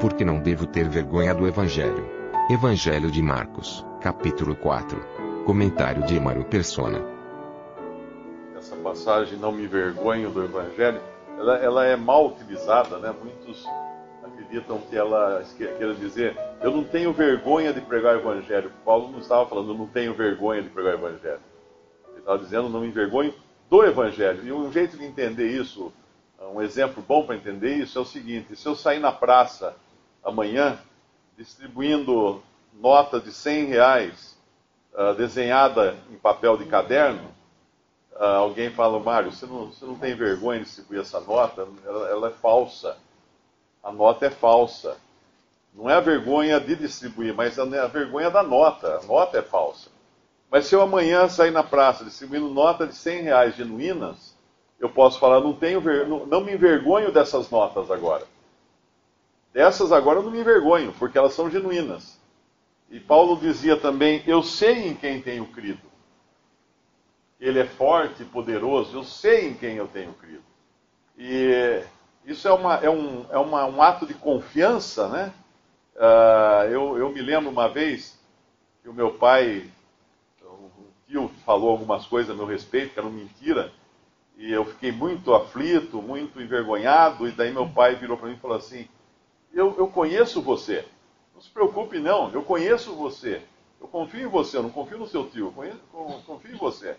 Porque não devo ter vergonha do Evangelho. Evangelho de Marcos, capítulo 4. Comentário de Emaro Persona. Essa passagem, não me envergonho do Evangelho, ela, ela é mal utilizada, né? Muitos acreditam que ela quer dizer, eu não tenho vergonha de pregar o Evangelho. Paulo não estava falando, eu não tenho vergonha de pregar o Evangelho. Ele estava dizendo, não me envergonho do Evangelho. E um jeito de entender isso, um exemplo bom para entender isso é o seguinte: se eu sair na praça amanhã distribuindo nota de 100 reais uh, desenhada em papel de caderno, uh, alguém fala, Mário, você não, você não tem vergonha de distribuir essa nota? Ela, ela é falsa. A nota é falsa. Não é a vergonha de distribuir, mas a, a vergonha da nota. A nota é falsa. Mas se eu amanhã sair na praça distribuindo nota de 100 reais genuínas, eu posso falar, não, tenho não, não me envergonho dessas notas agora. Dessas agora eu não me envergonho, porque elas são genuínas. E Paulo dizia também: Eu sei em quem tenho crido. Ele é forte e poderoso, eu sei em quem eu tenho crido. E isso é, uma, é, um, é uma, um ato de confiança, né? Uh, eu, eu me lembro uma vez que o meu pai, o tio falou algumas coisas a meu respeito, que eram mentira, e eu fiquei muito aflito, muito envergonhado, e daí meu pai virou para mim e falou assim: eu, eu conheço você. Não se preocupe, não. Eu conheço você. Eu confio em você. Eu não confio no seu tio. Eu conheço, confio em você.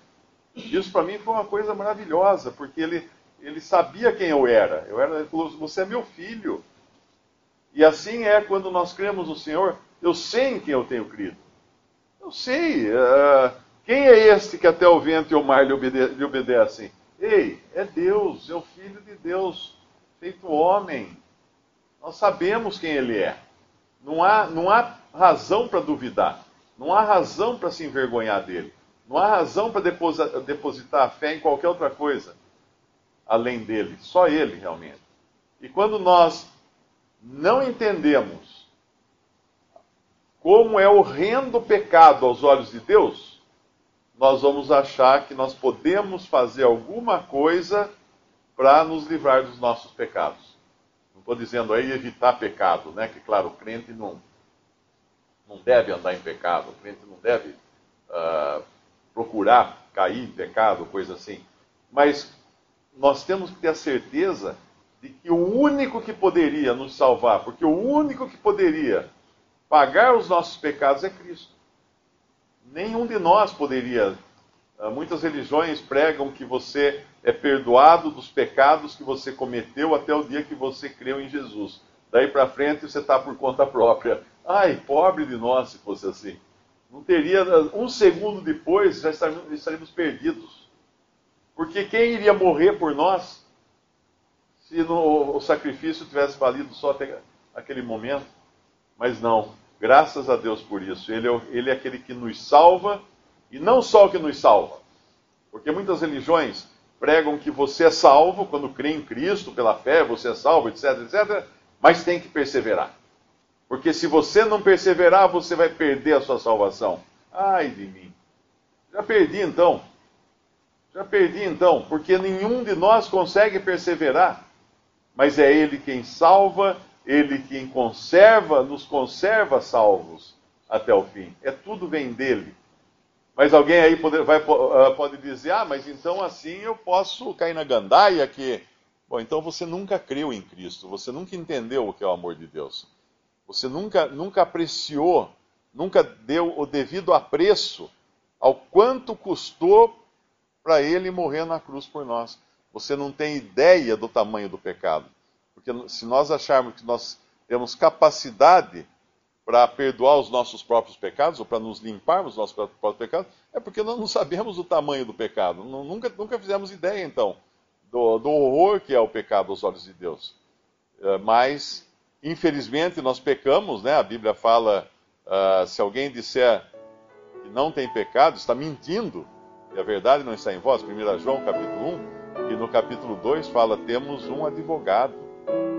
Isso para mim foi uma coisa maravilhosa, porque ele, ele sabia quem eu era. Eu era. Ele falou: Você é meu filho. E assim é quando nós cremos no Senhor. Eu sei em quem eu tenho crido. Eu sei. Uh, quem é este que até o vento e o mar lhe, obede lhe obedecem? Ei, é Deus, é o Filho de Deus, feito homem. Nós sabemos quem ele é. Não há, não há razão para duvidar. Não há razão para se envergonhar dele. Não há razão para depositar a fé em qualquer outra coisa além dele. Só ele, realmente. E quando nós não entendemos como é horrendo o pecado aos olhos de Deus, nós vamos achar que nós podemos fazer alguma coisa para nos livrar dos nossos pecados. Estou dizendo aí evitar pecado, né? Que claro, o crente não, não deve andar em pecado, o crente não deve uh, procurar cair em pecado, coisa assim. Mas nós temos que ter a certeza de que o único que poderia nos salvar, porque o único que poderia pagar os nossos pecados é Cristo. Nenhum de nós poderia. Uh, muitas religiões pregam que você é perdoado dos pecados que você cometeu até o dia que você creu em Jesus. Daí para frente você está por conta própria. Ai, pobre de nós se fosse assim. Não teria, um segundo depois já estaríamos perdidos. Porque quem iria morrer por nós se no, o sacrifício tivesse valido só até aquele momento? Mas não, graças a Deus por isso. Ele é, ele é aquele que nos salva, e não só o que nos salva. Porque muitas religiões pregam que você é salvo quando crê em Cristo, pela fé, você é salvo, etc, etc, mas tem que perseverar. Porque se você não perseverar, você vai perder a sua salvação. Ai de mim. Já perdi então. Já perdi então, porque nenhum de nós consegue perseverar. Mas é Ele quem salva, Ele quem conserva, nos conserva salvos até o fim. É tudo vem dele. Mas alguém aí pode, vai, ah, pode dizer, ah, mas então assim eu posso cair na gandaia que. Bom, então você nunca creu em Cristo, você nunca entendeu o que é o amor de Deus. Você nunca, nunca apreciou, nunca deu o devido apreço ao quanto custou para ele morrer na cruz por nós. Você não tem ideia do tamanho do pecado. Porque se nós acharmos que nós temos capacidade para perdoar os nossos próprios pecados, ou para nos limparmos dos nossos próprios pecados, é porque nós não sabemos o tamanho do pecado. Nunca, nunca fizemos ideia, então, do, do horror que é o pecado aos olhos de Deus. Uh, mas, infelizmente, nós pecamos, né? A Bíblia fala: uh, se alguém disser que não tem pecado, está mentindo, e a verdade não está em vós. 1 João capítulo 1, e no capítulo 2 fala: temos um advogado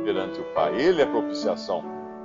perante o Pai. Ele é propiciação